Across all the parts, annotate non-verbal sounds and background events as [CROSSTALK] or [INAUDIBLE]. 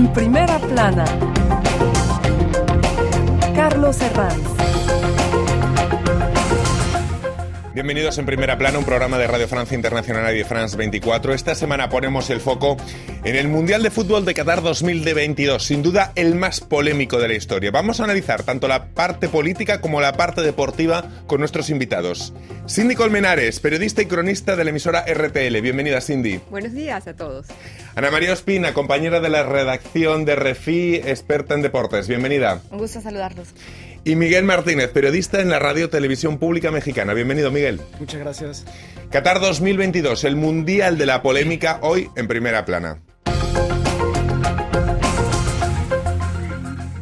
En primera plana, Carlos Herranz. Bienvenidos en Primera Plana, un programa de Radio Francia Internacional y de France 24. Esta semana ponemos el foco en el Mundial de Fútbol de Qatar 2022, sin duda el más polémico de la historia. Vamos a analizar tanto la parte política como la parte deportiva con nuestros invitados. Cindy Colmenares, periodista y cronista de la emisora RTL. Bienvenida, Cindy. Buenos días a todos. Ana María Ospina, compañera de la redacción de Refi, experta en deportes. Bienvenida. Un gusto saludarlos. Y Miguel Martínez, periodista en la Radio Televisión Pública Mexicana. Bienvenido, Miguel. Muchas gracias. Qatar 2022, el Mundial de la Polémica, hoy en primera plana.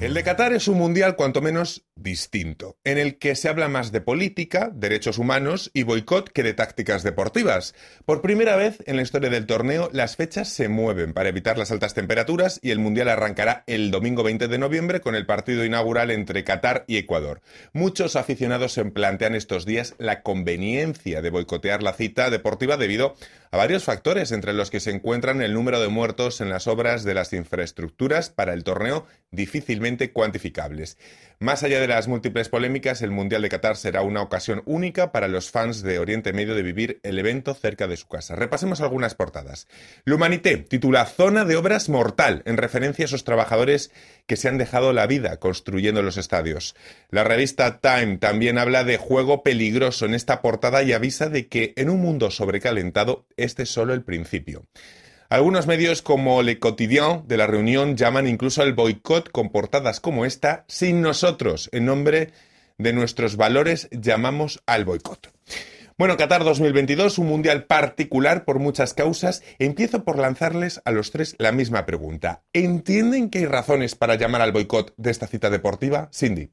El de Qatar es un mundial cuanto menos distinto, en el que se habla más de política, derechos humanos y boicot que de tácticas deportivas. Por primera vez en la historia del torneo, las fechas se mueven para evitar las altas temperaturas y el mundial arrancará el domingo 20 de noviembre con el partido inaugural entre Qatar y Ecuador. Muchos aficionados se plantean estos días la conveniencia de boicotear la cita deportiva debido a varios factores, entre los que se encuentran el número de muertos en las obras de las infraestructuras para el torneo difícilmente cuantificables. Más allá de las múltiples polémicas, el Mundial de Qatar será una ocasión única para los fans de Oriente Medio de vivir el evento cerca de su casa. Repasemos algunas portadas. L'Humanité titula Zona de obras mortal, en referencia a esos trabajadores que se han dejado la vida construyendo los estadios. La revista Time también habla de juego peligroso en esta portada y avisa de que en un mundo sobrecalentado este es solo el principio. Algunos medios como Le Quotidien de la reunión llaman incluso al boicot con portadas como esta, sin nosotros, en nombre de nuestros valores, llamamos al boicot. Bueno, Qatar 2022, un mundial particular por muchas causas. Empiezo por lanzarles a los tres la misma pregunta. ¿Entienden que hay razones para llamar al boicot de esta cita deportiva? Cindy.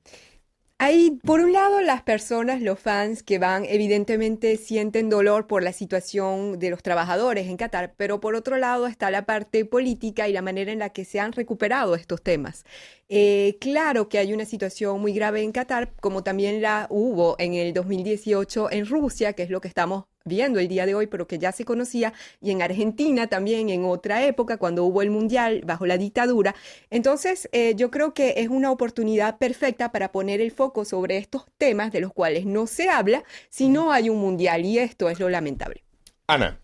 Hay, por un lado, las personas, los fans que van, evidentemente sienten dolor por la situación de los trabajadores en Qatar, pero por otro lado está la parte política y la manera en la que se han recuperado estos temas. Eh, claro que hay una situación muy grave en Qatar, como también la hubo en el 2018 en Rusia, que es lo que estamos viendo el día de hoy, pero que ya se conocía, y en Argentina también en otra época, cuando hubo el Mundial bajo la dictadura. Entonces, eh, yo creo que es una oportunidad perfecta para poner el foco sobre estos temas de los cuales no se habla si no hay un Mundial, y esto es lo lamentable. Ana.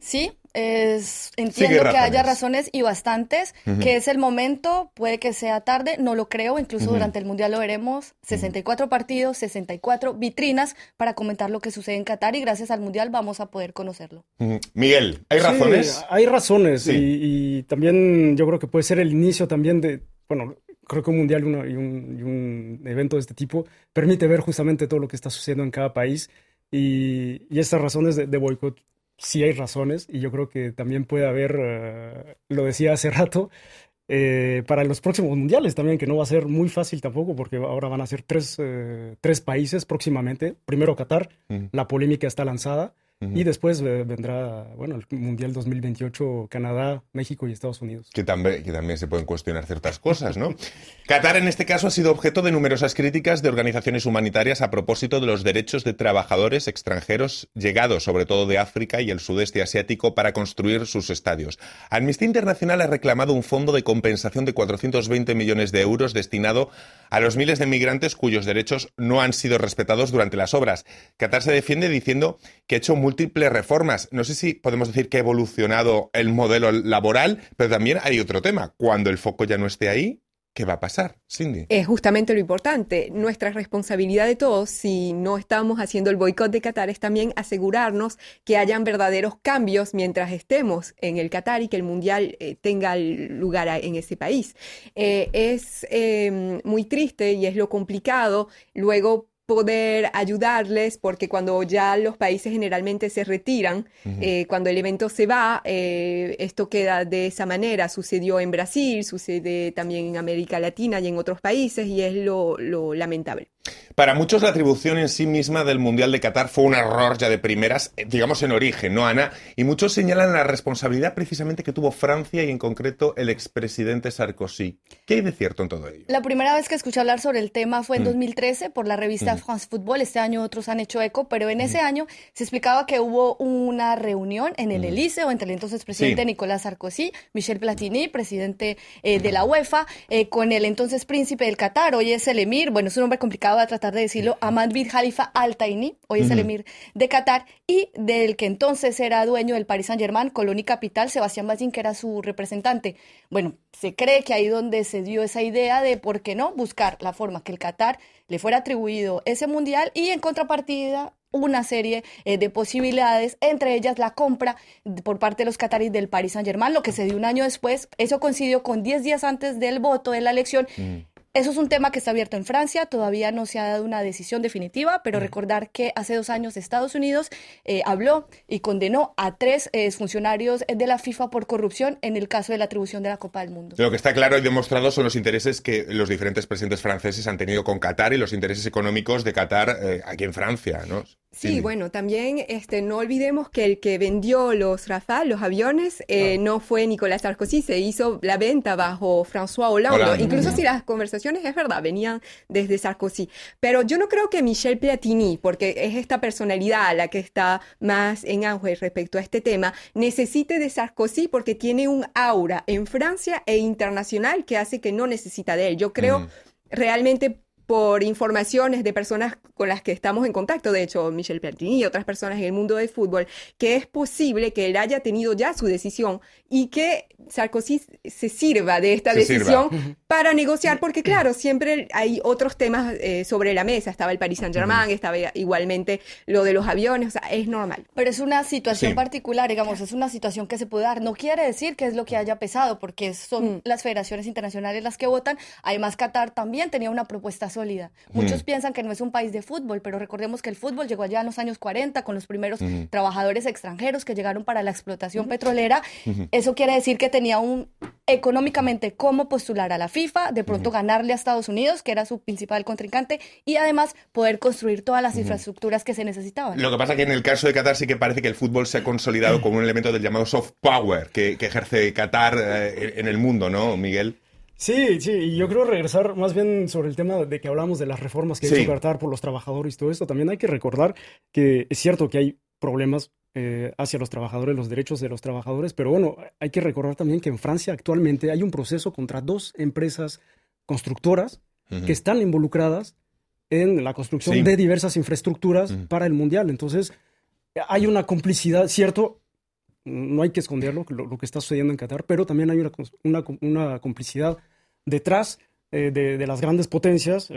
Sí, es, entiendo que haya razones. y bastantes, que es el momento, puede que sea tarde, no lo creo, incluso durante el Mundial lo veremos, 64 partidos, 64 vitrinas para comentar lo que sucede en Qatar y gracias al Mundial vamos a poder conocerlo. Miguel, ¿hay razones? hay razones y, también yo creo que puede ser el inicio también de, bueno, creo que un Mundial y, un, evento de este tipo permite ver justamente todo lo que está sucediendo en cada país y, y estas razones de, de boicot sí hay razones y yo creo que también puede haber, eh, lo decía hace [LAUGHS] rato, eh, para los próximos mundiales también, que no va a ser muy fácil tampoco, porque ahora van a ser tres, eh, tres países próximamente. Primero Qatar, la polémica está lanzada. Y después eh, vendrá, bueno, el Mundial 2028, Canadá, México y Estados Unidos. Que también, que también se pueden cuestionar ciertas cosas, ¿no? [LAUGHS] Qatar en este caso ha sido objeto de numerosas críticas de organizaciones humanitarias a propósito de los derechos de trabajadores extranjeros llegados, sobre todo de África y el sudeste asiático, para construir sus estadios. Amnistía Internacional ha reclamado un fondo de compensación de 420 millones de euros destinado a los miles de migrantes cuyos derechos no han sido respetados durante las obras. Qatar se defiende diciendo que ha hecho múltiples reformas. No sé si podemos decir que ha evolucionado el modelo laboral, pero también hay otro tema. Cuando el foco ya no esté ahí, ¿Qué va a pasar, Cindy? Es justamente lo importante. Nuestra responsabilidad de todos, si no estamos haciendo el boicot de Qatar, es también asegurarnos que hayan verdaderos cambios mientras estemos en el Qatar y que el Mundial eh, tenga lugar en ese país. Eh, es em, muy triste y es lo complicado luego poder ayudarles, porque cuando ya los países generalmente se retiran, eh, cuando el evento se va, eh, esto queda de esa manera. Sucedió en Brasil, sucede también en América Latina y en otros países, y es lo, lamentable. Para muchos la atribución en sí misma del Mundial de Qatar fue un error ya de primeras, eh, digamos en origen, ¿no, Ana? Y muchos señalan la responsabilidad precisamente que tuvo Francia y en concreto el expresidente Sarkozy. ¿Qué hay de cierto en todo ello? La primera vez que escuché hablar sobre el tema fue en 2013 mm. por la revista mm. France Football. Este año otros han hecho eco, pero en ese mm. año se explicaba que hubo una reunión en el Elíseo entre el entonces presidente Nicolás Sarkozy, Michel Platini, presidente eh, de la UEFA, eh, con el entonces príncipe del Qatar, hoy es el emir, bueno, es un nombre complicado de tratar de decirlo, Ahmad bin Khalifa Al Taini, hoy es el emir de Qatar, y del que entonces era dueño del Paris Saint-Germain, colonia capital, Sebastián Ballín, que era su representante. Bueno, se cree que ahí donde se dio esa idea de por qué no buscar la forma que el Qatar le fuera atribuido ese mundial y en contrapartida una serie eh, de posibilidades, entre ellas la compra por parte de los cataríes del Paris Saint-Germain, lo que se dio un año después. Eso coincidió con 10 días antes del voto de la elección. Eso es un tema que está abierto en Francia, todavía no se ha dado una decisión definitiva, pero recordar que hace dos años Estados Unidos eh, habló y condenó a tres eh, funcionarios de la FIFA por corrupción en el caso de la atribución de la Copa del Mundo. Lo que está claro y demostrado son los intereses que los diferentes presidentes franceses han tenido con Qatar y los intereses económicos de Qatar eh, aquí en Francia, ¿no? Sí, bueno, también este, no olvidemos que el que vendió los Rafale, los aviones, eh, no fue Nicolás Sarkozy, se hizo la venta bajo François Hollande. Incluso si las conversaciones, es verdad, venían desde Sarkozy. Pero yo no creo que Michel Platini, porque es esta personalidad la que está más en auge respecto a este tema, necesite de Sarkozy porque tiene un aura en Francia e internacional que hace que no necesita de él. Yo creo realmente por informaciones de personas con las que estamos en contacto, de hecho, Michel Platini y otras personas en el mundo del fútbol, que es posible que él haya tenido ya su decisión y que Sarkozy se sirva de esta decisión para negociar, porque claro, siempre hay otros temas eh, sobre la mesa. Estaba el Paris Saint-Germain, estaba igualmente lo de los aviones, o sea, es normal. Pero es una situación particular, digamos, es una situación que se puede dar. No quiere decir que es lo que haya pesado, porque son mm. las federaciones internacionales las que votan. Además, Qatar también tenía una propuesta sólida. Muchos piensan que no es un país de fútbol, pero recordemos que el fútbol llegó allá en los años 40 con los primeros trabajadores extranjeros que llegaron para la explotación petrolera. Eso quiere decir que tenía un económicamente cómo postular a la FIFA, de pronto ganarle a Estados Unidos, que era su principal contrincante, y además poder construir todas las infraestructuras que se necesitaban. Lo que pasa que en el caso de Qatar sí que parece que el fútbol se ha consolidado [CLEARS THROAT] como un elemento del llamado soft power que, ejerce Qatar eh, en el mundo, ¿no, Miguel? Sí, sí, y yo creo regresar más bien sobre el tema de que hablamos de las reformas que hay que Qatar por los trabajadores y todo esto. También hay que recordar que es cierto que hay problemas eh, hacia los trabajadores, los derechos de los trabajadores, pero bueno, hay que recordar también que en Francia actualmente hay un proceso contra dos empresas constructoras que están involucradas en la construcción de diversas infraestructuras para el mundial. Entonces, hay una complicidad, cierto, no hay que esconderlo, lo, que está sucediendo en Qatar, pero también hay una, una complicidad detrás eh, de, las grandes potencias,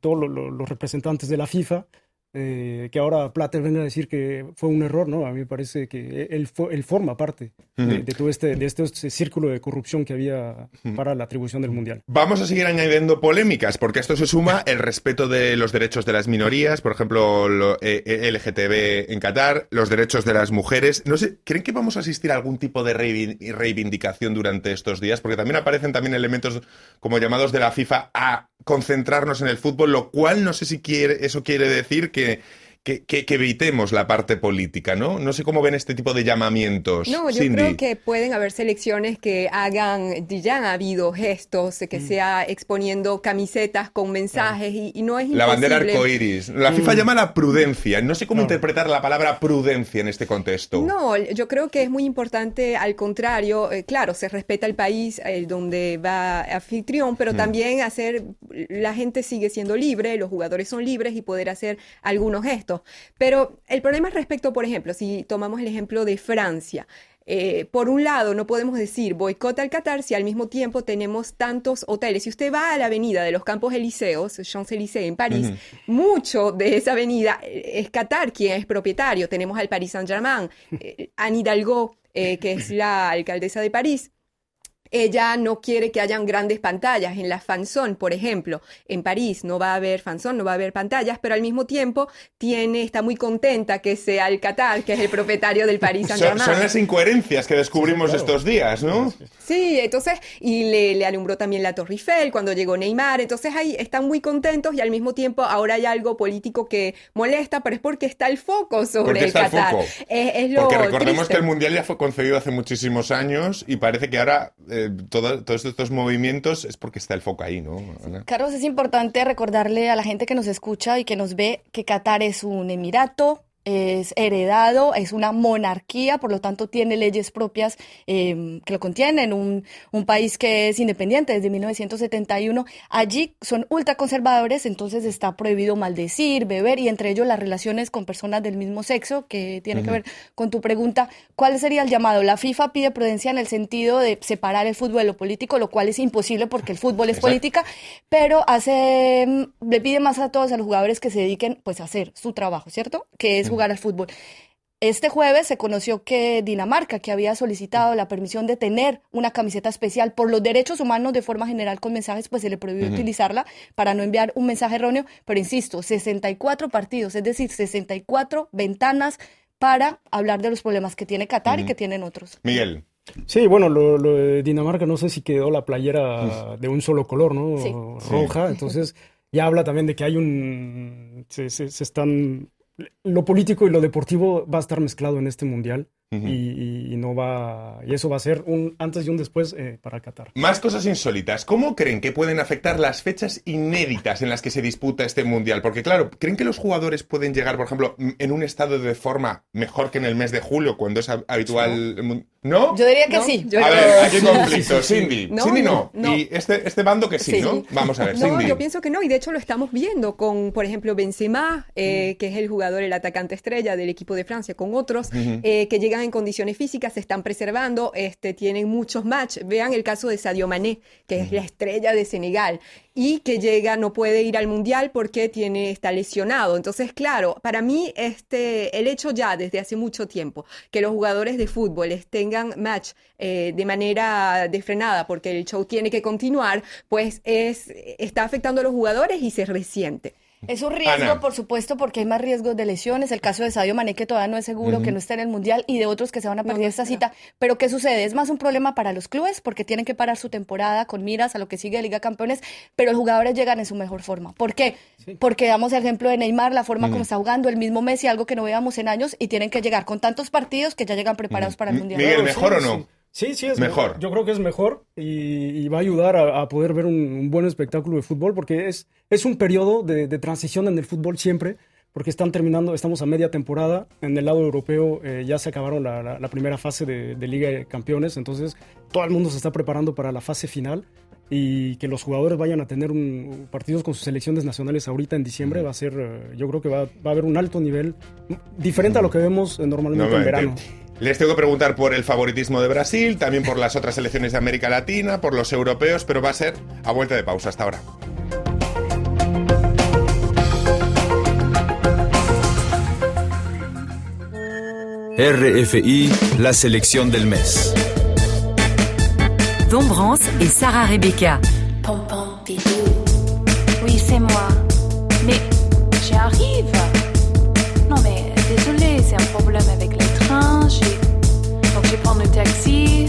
todos los representantes de la FIFA, eh, que ahora Plater venga a decir que fue un error, ¿no? A mí me parece que él, él forma parte de, todo este, de este, círculo de corrupción que había para la atribución del Mundial. Vamos a seguir añadiendo polémicas, porque esto se suma el respeto de los derechos de las minorías, por ejemplo, lo, eh, eh, LGTB en Qatar, los derechos de las mujeres. No sé, ¿creen que vamos a asistir a algún tipo de reivindicación durante estos días? Porque también aparecen también elementos como llamados de la FIFA a concentrarnos en el fútbol, lo cual no sé si quiere, eso quiere decir que que, que, evitemos la parte política, ¿no? No sé cómo ven este tipo de llamamientos. No, yo creo que pueden haber selecciones que hagan, ya han habido gestos, que mm. sea exponiendo camisetas con mensajes y, no es La bandera arcoiris. La FIFA mm. llama la prudencia. No sé cómo interpretar la palabra prudencia en este contexto. No, yo creo que es muy importante, al contrario, eh, claro, se respeta el país eh, donde va anfitrión, pero mm. también hacer, la gente sigue siendo libre, los jugadores son libres y poder hacer algunos gestos. Pero el problema es respecto, por ejemplo, si tomamos el ejemplo de Francia. Eh, por un lado, no podemos decir boicota al Qatar si al mismo tiempo tenemos tantos hoteles. Si usted va a la avenida de los Campos Elíseos, Champs-Élysées en París, mucho de esa avenida eh, es Qatar quien es propietario. Tenemos al Paris Saint-Germain, eh, Anne Hidalgo, que es la alcaldesa de París ella no quiere que hayan grandes pantallas. En la fanzone, por ejemplo, en París no va a haber fanzone, no va a haber pantallas, pero al mismo tiempo tiene, está muy contenta que sea el Qatar, que es el propietario del París Saint-Germain. Son, las incoherencias que descubrimos estos días, ¿no? Sí, entonces, y le, le, alumbró también la Torre Eiffel cuando llegó Neymar, entonces ahí están muy contentos y al mismo tiempo ahora hay algo político que molesta, pero es porque está el foco sobre el Qatar. porque recordemos que el Mundial ya fue concebido hace muchísimos años y parece que ahora eh, todos estos movimientos es porque está el foco ahí, ¿no? Carlos, es importante recordarle a la gente que nos escucha y que nos ve que Qatar es un emirato, es heredado, es una monarquía, por lo tanto tiene leyes propias em, que lo contienen, un, un, país que es independiente desde 1971. Allí son ultraconservadores, entonces está prohibido maldecir, beber y entre ellos las relaciones con personas del mismo sexo, que tiene que ver con tu pregunta, ¿cuál sería el llamado? La FIFA pide prudencia en el sentido de separar el fútbol de lo político, lo cual es imposible porque el fútbol es política, pero hace, em, le pide más a todos a los jugadores que se dediquen pues a hacer su trabajo, ¿cierto? Que es jugar al fútbol. Este jueves se conoció que Dinamarca, que había solicitado la permisión de tener una camiseta especial por los derechos humanos de forma general con mensajes, pues se le prohibió utilizarla para no enviar un mensaje erróneo. Pero insisto, 64 partidos, es decir, 64 ventanas para hablar de los problemas que tiene Qatar y que tienen otros. Miguel. Sí, bueno, lo, de Dinamarca no sé si quedó la playera de un solo color, ¿no? Roja, entonces ya habla también de que hay un... se, se están lo político y lo deportivo va a estar mezclado en este mundial y, no va y eso va a ser un antes y un después eh, para Qatar. Más cosas insólitas. ¿Cómo creen que pueden afectar las fechas inéditas en las que se disputa este mundial? Porque claro, ¿creen que los jugadores pueden llegar, por ejemplo, en un estado de forma mejor que en el mes de julio, cuando es habitual? ¿No? Yo diría que sí. a ver, hay conflicto. Cindy. Cindy no. Y este, este bando que sí, ¿no? Vamos a ver, No, yo pienso que no. Y de hecho lo estamos viendo con, por ejemplo, Benzema, eh, que es el jugador, el atacante estrella del equipo de Francia, con otros eh, que llegan en condiciones físicas, se están preservando, este, tienen muchos matches. Vean el caso de Sadio Mané, que es la estrella de Senegal y que llega, no puede ir al mundial porque tiene, está lesionado. Entonces, claro, para mí este, el hecho ya desde hace mucho tiempo que los jugadores de fútbol tengan match eh, de manera desfrenada porque el show tiene que continuar, pues es, está afectando a los jugadores y se resiente. Es un riesgo, por supuesto, porque hay más riesgos de lesiones. El caso de Sadio Mané, que todavía no es seguro, que no está en el Mundial, y de otros que se van a perder esta cita. Pero ¿qué sucede? Es más un problema para los clubes, porque tienen que parar su temporada con miras a lo que sigue de Liga Campeones, pero los jugadores llegan en su mejor forma. ¿Por qué? Porque damos el ejemplo de Neymar, la forma como está jugando, el mismo Messi, algo que no veíamos en años, y tienen que llegar con tantos partidos que ya llegan preparados para el Mundial. Miguel, ¿mejor o no? Sí, sí, es mejor. Yo creo que es mejor y, va a ayudar a, poder ver un, buen espectáculo de fútbol porque es, es un periodo de, transición en el fútbol siempre, porque están terminando, estamos a media temporada. En el lado europeo eh, ya se acabaron la, primera fase de, Liga de Campeones, entonces todo el mundo se está preparando para la fase final y que los jugadores vayan a tener un, partidos con sus selecciones nacionales ahorita en diciembre va a ser, eh, yo creo que va, va, a haber un alto nivel diferente a lo que vemos normalmente en verano. Les tengo que preguntar por el favoritismo de Brasil, también por las otras selecciones de América Latina, por los europeos, pero va a ser a vuelta de pausa hasta ahora. RFI, la selección del mes. Dombrance y Sarah Rebecca. Pom pom pidou. Oui, c'est moi. Mais j'arrive. Taxi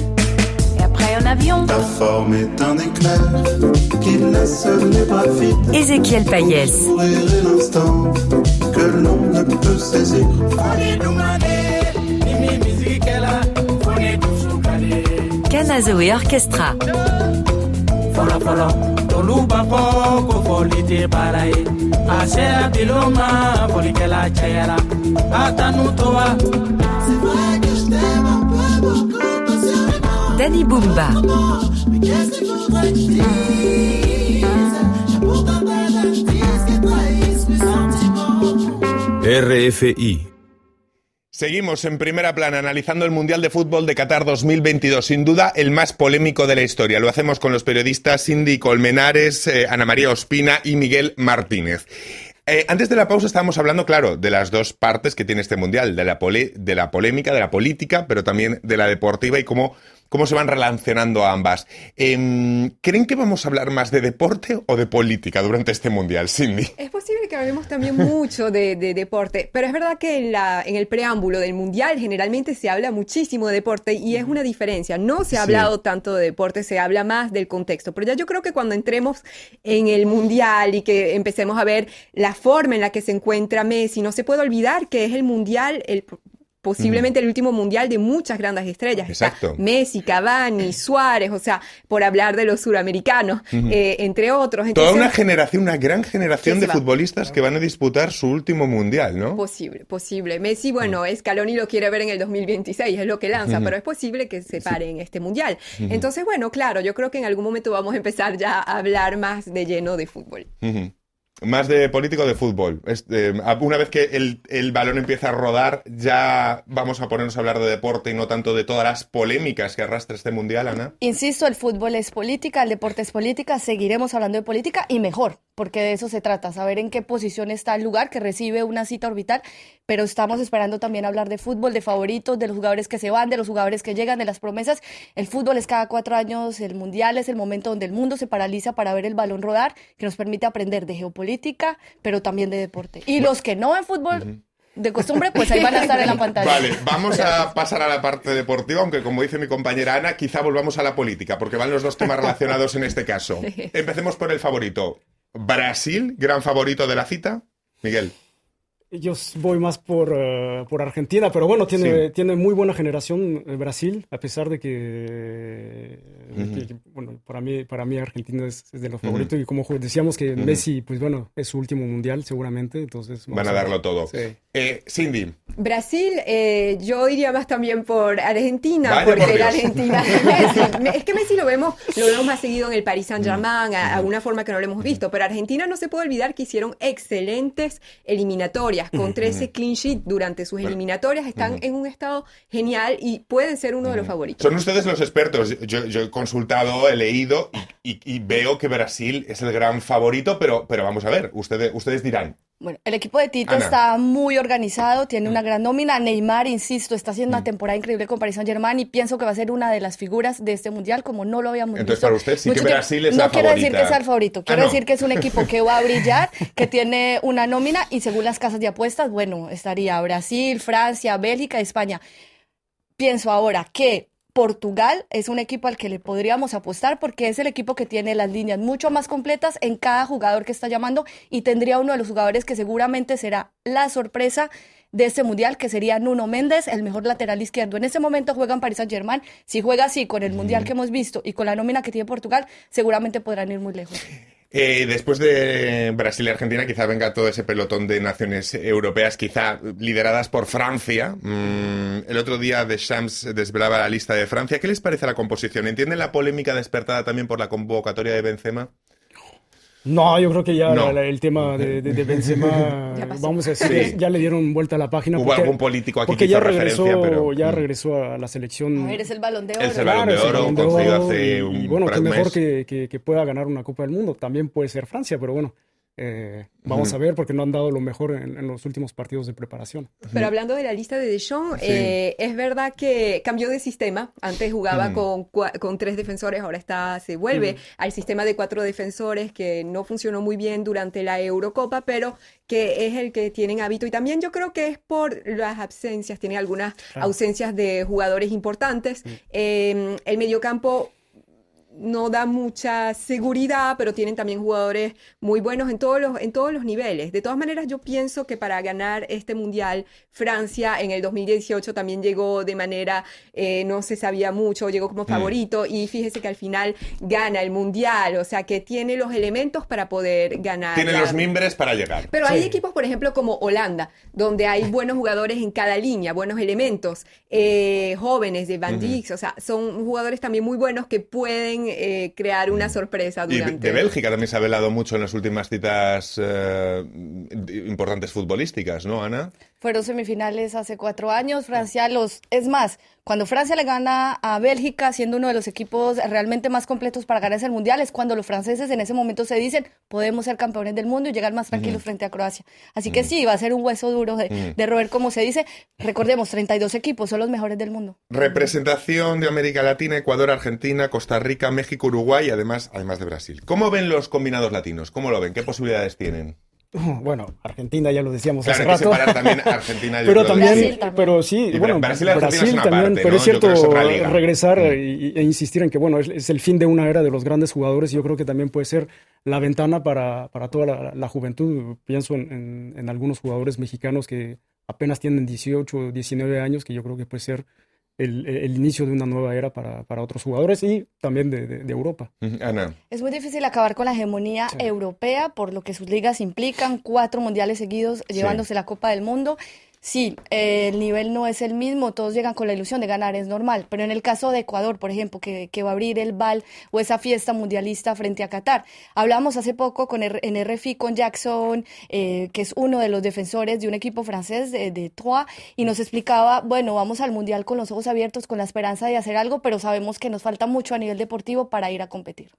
et après un avion. Ta forme est un éclair qui laisse les bras vides. Ézéchiel Payès. l'instant que l'on ne peut saisir. Kanazoe Orchestra. Danny Bumba. RFI Seguimos en primera plana analizando el Mundial de Fútbol de Qatar 2022, sin duda el más polémico de la historia. Lo hacemos con los periodistas Cindy Colmenares, eh, Ana María Ospina y Miguel Martínez. Eh, antes de la pausa estábamos hablando, claro, de las dos partes que tiene este Mundial, de la, de la polémica, de la política, pero también de la deportiva y cómo cómo se van relacionando ambas. Em, ¿Creen que vamos a hablar más de deporte o de política durante este mundial, Cindy? Es posible que hablemos también mucho de, deporte, pero es verdad que en, la, en el preámbulo del mundial generalmente se habla muchísimo de deporte y es una diferencia. No se ha hablado tanto de deporte, se habla más del contexto. Pero ya yo creo que cuando entremos en el mundial y que empecemos a ver la forma en la que se encuentra Messi, no se puede olvidar que es el mundial, el posiblemente el último mundial de muchas grandes estrellas. Exacto. Messi, Cavani, Suárez, o sea, por hablar de los suramericanos, eh, entre otros. Toda una generación, una gran generación de futbolistas que van a disputar su último mundial, ¿no? Posible, posible. Messi, bueno, Scaloni lo quiere ver en el 2026, es lo que lanza, pero es posible que se pare en este mundial. Entonces, bueno, claro, yo creo que en algún momento vamos a empezar ya a hablar más de lleno de fútbol. Más de político de fútbol. Este, una vez que el, balón empieza a rodar, ya vamos a ponernos a hablar de deporte y no tanto de todas las polémicas que arrastra este mundial, Ana. Insisto, el fútbol es política, el deporte es política, seguiremos hablando de política y mejor, porque de eso se trata, saber en qué posición está el lugar que recibe una cita orbital, pero estamos esperando también hablar de fútbol, de favoritos, de los jugadores que se van, de los jugadores que llegan, de las promesas. El fútbol es cada cuatro años, el mundial es el momento donde el mundo se paraliza para ver el balón rodar, que nos permite aprender de geopolítica, pero también de deporte. Y los que no ven fútbol... de costumbre, pues ahí van a estar en la [LAUGHS] pantalla. Vale, vamos a pasar a la parte deportiva, aunque como dice mi compañera Ana, quizá volvamos a la política, porque van los dos temas relacionados en este caso. [LAUGHS] Empecemos por el favorito. Brasil, gran favorito de la cita. Miguel. Yo voy más por, eh, por Argentina, pero bueno, tiene, tiene muy buena generación eh, Brasil, a pesar de que, bueno, para mí, para mí Argentina es, de los favoritos y como decíamos que Messi, pues bueno, es su último mundial seguramente, entonces... Van a, darlo todo. Eh, Cindy. Brasil, yo iría más también por Argentina, porque la Argentina... [LAUGHS] es que Messi lo vemos, lo vemos más seguido en el Paris Saint-Germain, a, alguna forma que no lo hemos visto, pero Argentina no se puede olvidar que hicieron excelentes eliminatorias con 13 clean sheet durante sus eliminatorias, están en un estado genial y pueden ser uno de los favoritos. Son ustedes los expertos. Yo, he consultado, he leído y, veo que Brasil es el gran favorito, pero, pero vamos a ver, ustedes, ustedes dirán. Bueno, el equipo de Tito está muy organizado, tiene una gran nómina. Neymar, insisto, está haciendo una temporada increíble con Paris Saint-Germain y pienso que va a ser una de las figuras de este mundial como no lo habíamos Entonces, visto. Entonces, para usted sí que Brasil es No quiero decir que sea el favorito, ah, quiero decir que es un equipo que va a brillar, [LAUGHS] que tiene una nómina y según las casas de apuestas, bueno, estaría Brasil, Francia, Bélgica, España. Pienso ahora que Portugal es un equipo al que le podríamos apostar porque es el equipo que tiene las líneas mucho más completas en cada jugador que está llamando y tendría uno de los jugadores que seguramente será la sorpresa de este mundial, que sería Nuno Méndez, el mejor lateral izquierdo. En este momento juega en Paris Saint Germain. Si juega así con el mundial que hemos visto y con la nómina que tiene Portugal, seguramente podrán ir muy lejos. Eh, después de Brasil y Argentina, quizá venga todo ese pelotón de naciones europeas, quizá lideradas por Francia. Mm, el otro día de Shams desvelaba la lista de Francia. ¿Qué les parece la composición? ¿Entienden la polémica despertada también por la convocatoria de Benzema? No, yo creo que ya el tema de, de, Benzema, [LAUGHS] vamos a decir, ya le dieron vuelta a la página. Hubo algún político aquí porque que ya regresó, pero... ya mm. regresó a la selección. A ver, es el balón de oro. Es el balón de oro, conseguido hace un Y bueno, qué mejor que, que, que, pueda ganar una Copa del Mundo. También puede ser Francia, pero bueno, eh, vamos a ver porque no han dado lo mejor en, los últimos partidos de preparación. Pero hablando de la lista de Deschamps, eh, es verdad que cambió de sistema. Antes jugaba con, con, tres defensores, ahora está se vuelve al sistema de cuatro defensores que no funcionó muy bien durante la Eurocopa, pero que es el que tienen hábito. Y también yo creo que es por las ausencias, tiene algunas ausencias de jugadores importantes. Eh, el mediocampo no da mucha seguridad, pero tienen también jugadores muy buenos en todos los, en todos los niveles. De todas maneras, yo pienso que para ganar este mundial, Francia en el 2018 también llegó de manera, eh, no se sabía mucho, llegó como mm. favorito y fíjese que al final gana el mundial, o sea que tiene los elementos para poder ganar. Tiene los mimbres para llegar. Pero hay equipos, por ejemplo, como Holanda, donde hay buenos jugadores en cada línea, buenos elementos, eh, jóvenes de Van Dijk, o sea, son jugadores también muy buenos que pueden eh, crear una sorpresa durante... Y de, Bélgica también se ha hablado mucho en las últimas citas eh, importantes futbolísticas, ¿no, Ana? Fueron semifinales hace cuatro años. Francia los... Es más, cuando Francia le gana a Bélgica, siendo uno de los equipos realmente más completos para ganarse el Mundial, es cuando los franceses en ese momento se dicen, podemos ser campeones del mundo y llegar más tranquilos frente a Croacia. Así que sí, va a ser un hueso duro de, de roer, como se dice. Recordemos, 32 equipos, son los mejores del mundo. Representación de América Latina, Ecuador, Argentina, Costa Rica, México, Uruguay, además, además de Brasil. ¿Cómo ven los combinados latinos? ¿Cómo lo ven? ¿Qué posibilidades tienen? [LAUGHS] Bueno, Argentina ya lo decíamos Claro, hace hay que rato. separar también Argentina y pero también, Brasil también. pero sí, Y bueno, Brasil Brasil también, parte, pero ¿no? es Yo cierto que es regresar Mm. e insistir en que, bueno, es, es el fin de una era de los grandes jugadores y yo creo que también puede ser la ventana para, para toda la, la juventud. Pienso en, en- en algunos jugadores mexicanos que apenas tienen 18 o 19 años, que yo creo que puede ser el, el inicio de una nueva era para, para otros jugadores y también de, de- de Europa. Ana. Es muy difícil acabar con la hegemonía Sí. europea por lo que sus ligas implican, cuatro mundiales seguidos llevándose la Copa del Mundo. Sí, eh, el nivel no es el mismo, todos llegan con la ilusión de ganar, es normal, pero en el caso de Ecuador, por ejemplo, que, que va a abrir el BAL o esa fiesta mundialista frente a Qatar, hablamos hace poco con R- en RFI con Jackson, eh, que es uno de los defensores de un equipo francés de, de Troyes, y nos explicaba, bueno, vamos al mundial con los ojos abiertos, con la esperanza de hacer algo, pero sabemos que nos falta mucho a nivel deportivo para ir a competir.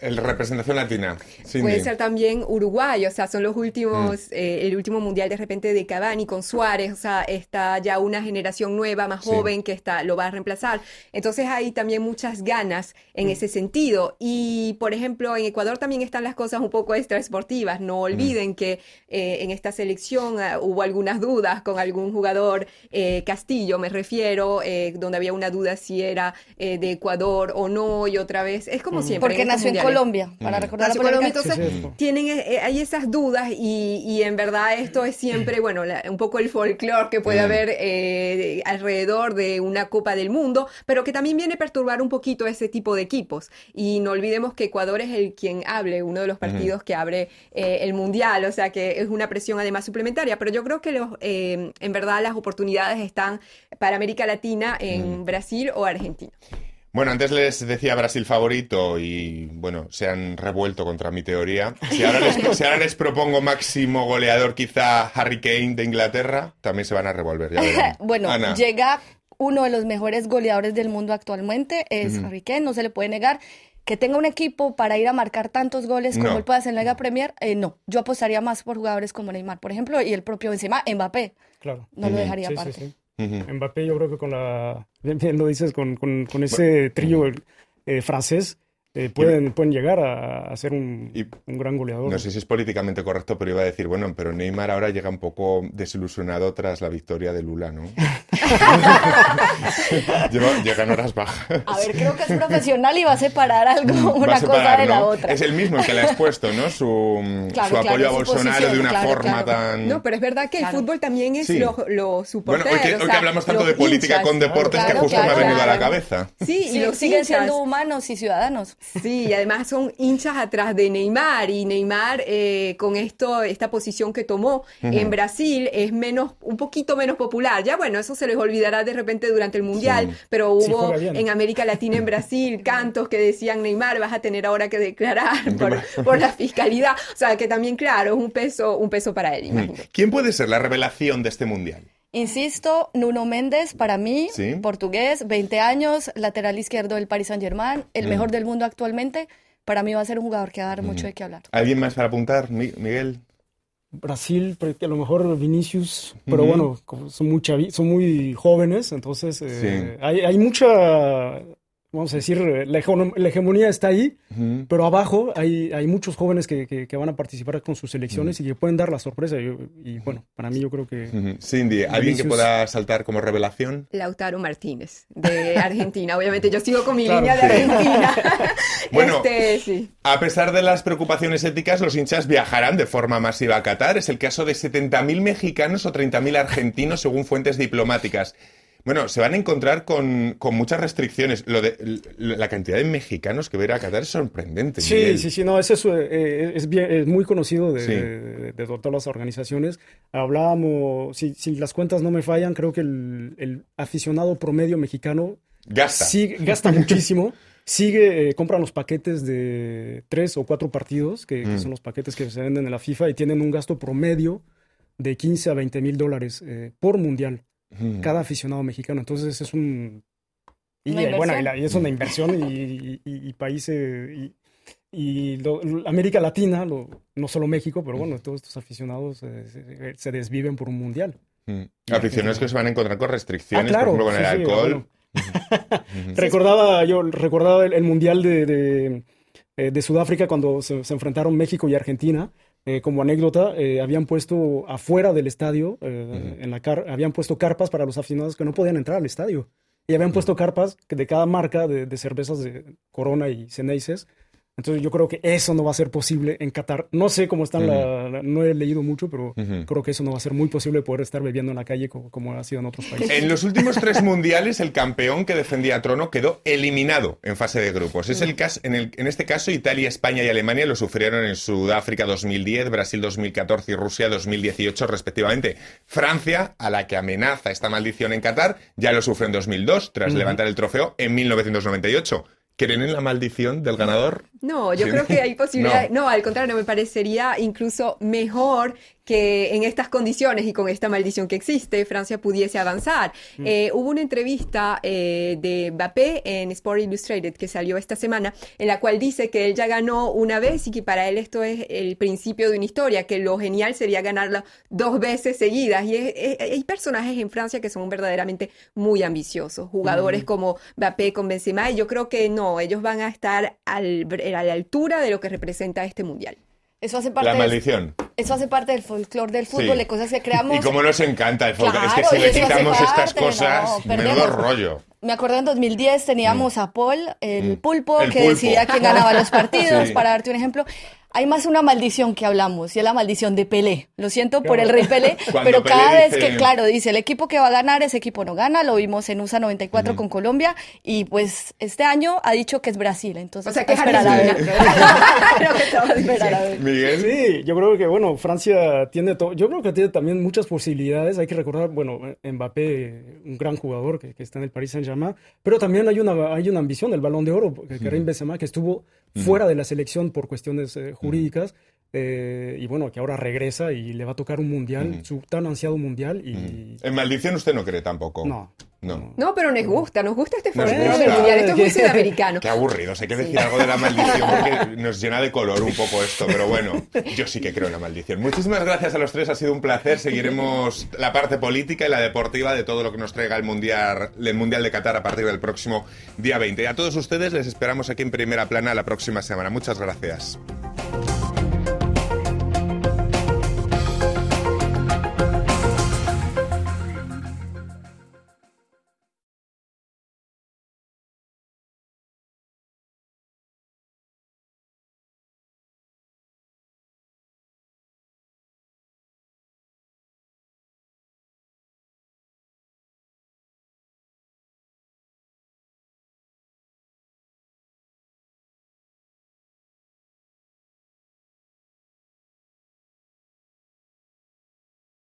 El representación latina. Cindy. Puede ser también Uruguay, o sea, son los últimos, eh, el último mundial de repente de Cavani con Suárez, o sea, está ya una generación nueva, más Sí. joven que está, lo va a reemplazar. Entonces hay también muchas ganas en ese sentido. Y, por ejemplo, en Ecuador también están las cosas un poco extraesportivas. No olviden que eh, en esta selección eh, hubo algunas dudas con algún jugador, eh, Castillo me refiero, eh, donde había una duda si era eh, de Ecuador o no, y otra vez, es como siempre. Porque en nació. Colombia, para recordar la en Colombia, entonces Sí, sí. tienen eh, eh, hay esas dudas y, y en verdad esto es siempre, bueno, la- un poco el folclore que puede Mm. haber eh, alrededor de una Copa del Mundo, pero que también viene a perturbar un poquito ese tipo de equipos. Y no olvidemos que Ecuador es el quien hable, uno de los partidos que abre eh, el Mundial, o sea que es una presión además suplementaria, pero yo creo que los, eh, en verdad las oportunidades están para América Latina en Brasil o Argentina. Bueno, antes les decía Brasil favorito y, bueno, se han revuelto contra mi teoría. Si ahora les, si ahora les propongo máximo goleador, quizá Harry Kane de Inglaterra, también se van a revolver. ya. [LAUGHS] Bueno, Ana. llega uno de los mejores goleadores del mundo actualmente, es Harry Kane, no se le puede negar. Que tenga un equipo para ir a marcar tantos goles como No. él puede hacer en la Liga Premier, eh, no. Yo apostaría más por jugadores como Neymar, por ejemplo, y el propio Benzema, Mbappé. Claro. No lo dejaría Sí, sí, aparte. Mbappé, yo creo que con la. Bien, [LAUGHS] bien lo dices, con, con, con ese trío eh, francés, eh, pueden, pueden llegar a, a ser un, Y- un gran goleador. No sé si es políticamente correcto, pero iba a decir, bueno, pero Neymar ahora llega un poco desilusionado tras la victoria de Lula, ¿no? [LAUGHS] Llegan horas bajas. A ver, creo que es profesional y va a separar algo, Va una separar, cosa de la otra. Es el mismo el que le ha expuesto, ¿no? Su, [LAUGHS] Claro, su apoyo claro, a su Bolsonaro posición, de una claro, forma claro. tan... No, pero es verdad que Claro. el fútbol también es Sí. lo, lo Bueno, hoy que, o hoy que sea, hablamos tanto de política hinchas. con deportes Claro, que justo me ha venido a la cabeza. Sí, y Sí, los siguen siendo humanos y ciudadanos. Sí, y además son hinchas atrás de Neymar y Neymar eh, con esto, esta posición que tomó en Brasil es menos, un poquito menos popular. Ya bueno, eso se les olvidará de repente durante el mundial, Sí. pero hubo en América Latina, en Brasil, [LAUGHS] cantos que decían Neymar vas a tener ahora que declarar [LAUGHS] por, por la fiscalidad. O sea que también claro es un peso, un peso para él, imagino. ¿Quién puede ser la revelación de este mundial? Insisto, Nuno Méndez, para mí, Sí. portugués, 20 años, lateral izquierdo del Paris Saint-Germain, el Mm. mejor del mundo actualmente. Para mí va a ser un jugador que va a dar mucho de qué hablar. ¿Alguien más para apuntar, Mi- Miguel? Brasil, porque a lo mejor Vinicius, pero bueno, como son muy, son muy jóvenes, entonces eh, Sí. hay, hay mucha, vamos a decir, eh, la, hegemo- la hegemonía está ahí, Ujú. pero abajo hay, hay muchos jóvenes que, que- que van a participar con sus selecciones y que pueden dar la sorpresa. Y, y, bueno, para mí yo creo que... Ujú. Cindy, ¿alguien que Vinicius. pueda saltar como revelación? Lautaro Martínez, de Argentina. Obviamente yo sigo con mi Claro. línea de Sí. Argentina. [LAUGHS] Bueno. Este, sí. A pesar de las preocupaciones éticas, los hinchas viajarán de forma masiva a Qatar. Es el caso de 70.000 mexicanos o 30.000 argentinos, según fuentes diplomáticas. Bueno, se van a encontrar con, con muchas restricciones. Lo de, la cantidad de mexicanos que va a ir a Qatar es sorprendente. Sí, Miguel. sí, sí, no, es, eso, eh, es, bien- es muy conocido de, Sí. de- de todas las organizaciones. Hablábamos, si, si las cuentas no me fallan, creo que el, el aficionado promedio mexicano Gasta. sí, gasta muchísimo. [LAUGHS] Sigue, eh, compran los paquetes de tres o cuatro partidos, que, que Mm. son los paquetes que se venden en la FIFA y tienen un gasto promedio de 15 a 20 mil dólares eh, por mundial, cada aficionado mexicano. Entonces es un... Y, bueno, y, es una inversión y, países... Y, América Latina, no solo México, pero bueno, todos estos aficionados se, desviven por un mundial. Aficionados que se van a encontrar con restricciones, ah, por ejemplo, con el alcohol. [LAUGHS] recordaba, yo recordaba el, mundial de, de, Sudáfrica cuando se, enfrentaron México y Argentina. Eh, como anécdota, eh, habían puesto afuera del estadio, eh, en la habían puesto carpas para los aficionados que no podían entrar al estadio. Y habían puesto carpas de cada marca de, de cervezas de Corona y Ceneices entonces yo creo que eso no va a ser posible en Qatar. No sé cómo están, la, no he leído mucho, pero creo que eso no va a ser muy posible poder estar bebiendo en la calle como, ha sido en otros países. En los últimos tres mundiales, el campeón que defendía trono quedó eliminado en fase de grupos. Es el caso, en, el, en este caso, Italia, España y Alemania lo sufrieron en Sudáfrica 2010, Brasil 2014 y Rusia 2018 respectivamente. Francia, a la que amenaza esta maldición en Qatar, ya lo sufrió en 2002 tras levantar el trofeo en 1998. ¿Creen en la maldición del ganador? No, yo creo que hay [LAUGHS] posibilidad. No. al contrario, me parecería incluso mejor que en estas condiciones y con esta maldición que existe, Francia pudiese avanzar. Mm. Eh, hubo una entrevista eh, de Mbappé en Sport Illustrated que salió esta semana, en la cual dice que él ya ganó una vez y que para él esto es el principio de una historia, que lo genial sería ganarla dos veces seguidas. Y hay personajes en Francia que son verdaderamente muy ambiciosos, jugadores mm. como Mbappé con Benzema, y yo creo que no, ellos van a estar al a la altura de lo que representa este mundial. Eso hace parte la maldición. Eso hace parte del folclore del fútbol, de cosas que creamos. Y como nos encanta el folclore. es que si le quitamos estas cosas, menudo rollo. Me acuerdo en 2010 teníamos mm. a Paul, el mm. pulpo, que decidía quién ganaba los [LAUGHS] partidos, para darte un ejemplo hay más una maldición que hablamos, y es la maldición de Pelé. Lo siento por el rey Pelé, [LAUGHS] pero cada vez que, claro, dice el equipo que va a ganar, ese equipo no gana, lo vimos en USA 94 con Colombia, y pues este año ha dicho que es Brasil, entonces o sea, que esperar a ver. Miguel. Sí, yo creo que, bueno, Francia tiene todo, yo creo que tiene también muchas posibilidades, hay que recordar, bueno, Mbappé, un gran jugador que, está en el Paris Saint-Germain, pero también hay una, hay una ambición, el Balón de Oro, que Karim Benzema, que estuvo fuera de la selección por cuestiones eh, jurídicas. Eh, y bueno, que ahora regresa y le va a tocar un mundial, su tan ansiado mundial. Y... En maldición usted no cree tampoco. No. No. no, pero nos gusta, nos gusta este formato del mundial, esto es muy [LAUGHS] sudamericano. Qué aburrido, hay que decir algo de la [LAUGHS] maldición porque nos llena de color un poco esto, pero bueno, yo sí que creo en la maldición. Muchísimas gracias a los tres, ha sido un placer. Seguiremos la parte política y la deportiva de todo lo que nos traiga el mundial, el mundial de Qatar a partir del próximo día 20. Y a todos ustedes les esperamos aquí en primera plana la próxima semana. Muchas gracias.